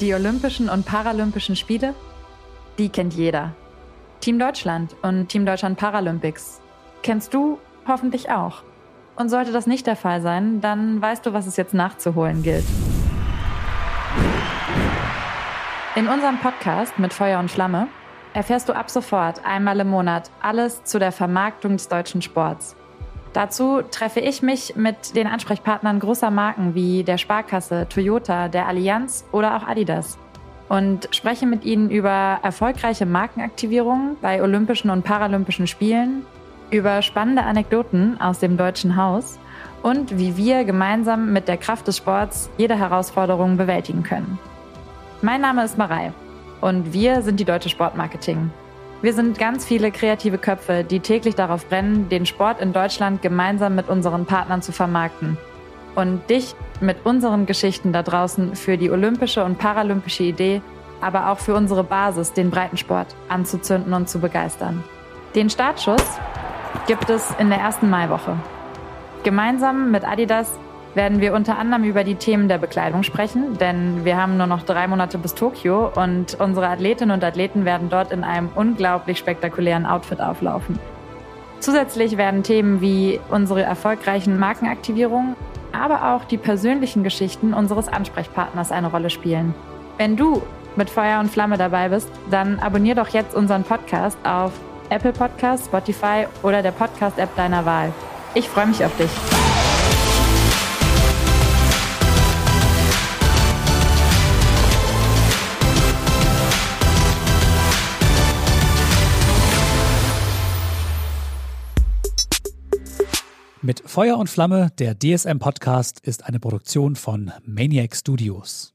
Die Olympischen und Paralympischen Spiele, die kennt jeder. Team Deutschland und Team Deutschland Paralympics kennst du hoffentlich auch. Und sollte das nicht der Fall sein, dann weißt du, was es jetzt nachzuholen gilt. In unserem Podcast mit Feuer und Flamme erfährst du ab sofort einmal im Monat alles zu der Vermarktung des deutschen Sports. Dazu treffe ich mich mit den Ansprechpartnern großer Marken wie der Sparkasse, Toyota, der Allianz oder auch Adidas und spreche mit ihnen über erfolgreiche Markenaktivierungen bei Olympischen und Paralympischen Spielen, über spannende Anekdoten aus dem deutschen Haus und wie wir gemeinsam mit der Kraft des Sports jede Herausforderung bewältigen können. Mein Name ist Marei und wir sind die Deutsche Sportmarketing. Wir sind ganz viele kreative Köpfe, die täglich darauf brennen, den Sport in Deutschland gemeinsam mit unseren Partnern zu vermarkten und dich mit unseren Geschichten da draußen für die olympische und paralympische Idee, aber auch für unsere Basis, den Breitensport, anzuzünden und zu begeistern. Den Startschuss gibt es in der ersten Maiwoche. Gemeinsam mit Adidas werden wir unter anderem über die Themen der Bekleidung sprechen, denn wir haben nur noch drei Monate bis Tokio und unsere Athletinnen und Athleten werden dort in einem unglaublich spektakulären Outfit auflaufen. Zusätzlich werden Themen wie unsere erfolgreichen Markenaktivierungen, aber auch die persönlichen Geschichten unseres Ansprechpartners eine Rolle spielen. Wenn du mit Feuer und Flamme dabei bist, dann abonnier doch jetzt unseren Podcast auf Apple Podcast, Spotify oder der Podcast-App deiner Wahl. Ich freue mich auf dich. Mit Feuer und Flamme, der DSM-Podcast, ist eine Produktion von Maniac Studios.